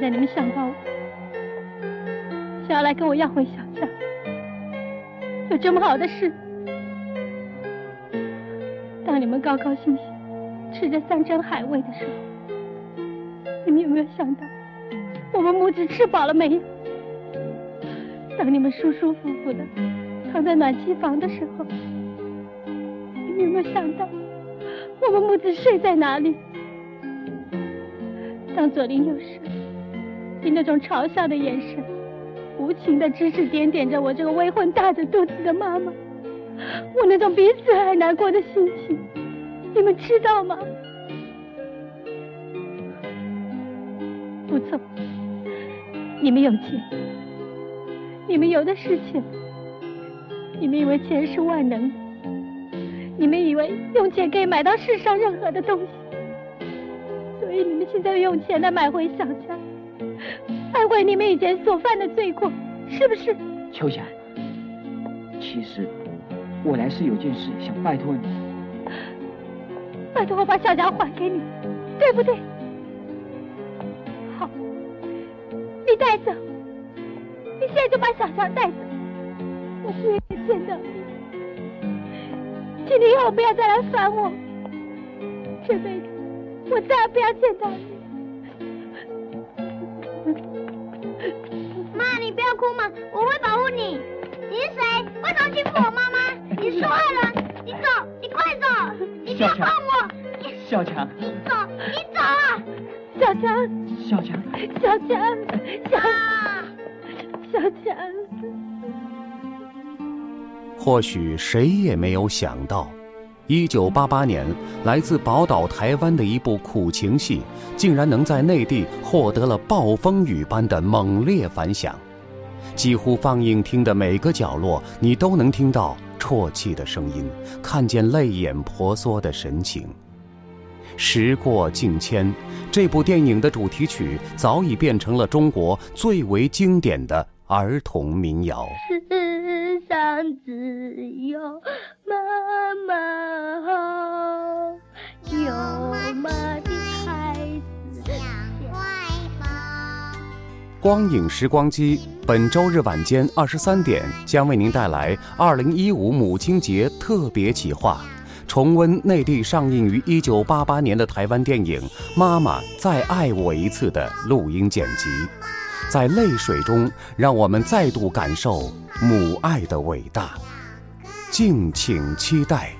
现在你们想到，想要来跟我要回小家，有这么好的事？当你们高高兴兴吃着山珍海味的时候，你们有没有想到我们母子吃饱了没有？当你们舒舒服服的躺在暖气房的时候，你们有没有想到我们母子睡在哪里？当左邻右舍你那种嘲笑的眼神，无情的指指点点着我这个未婚大着肚子的妈妈，我那种比死还难过的心情，你们知道吗？不错，你们有钱，你们有的是钱，你们以为钱是万能的，你们以为用钱可以买到世上任何的东西。所以你们现在用钱来买回小家，买回你们以前所犯的罪过，是不是？秋霞，其实我来是有件事想拜托你，拜托我把小家还给你，对不对？好，你带走，你现在就把小强带走，我不愿意见到你，请你以后不要再来烦我，这辈子。我再也不要见到你，哭吗，我会保护你。你是谁？为什么欺负我妈妈？你是坏人！你走，你快走！你不要碰我！小强，你走，你走啊！小强，小强，小强，小小强。或许谁也没有想到。一九八八年，来自宝岛台湾的一部苦情戏，竟然能在内地获得了暴风雨般的猛烈反响。几乎放映厅的每个角落，你都能听到啜泣的声音，看见泪眼婆娑的神情。时过境迁，这部电影的主题曲早已变成了中国最为经典的儿童民谣。世上只有妈妈光影时光机本周日晚间二十三点将为您带来二零一五母亲节特别企划，重温内地上映于一九八八年的台湾电影《妈妈再爱我一次》的录音剪辑。在泪水中，让我们再度感受母爱的伟大。敬请期待。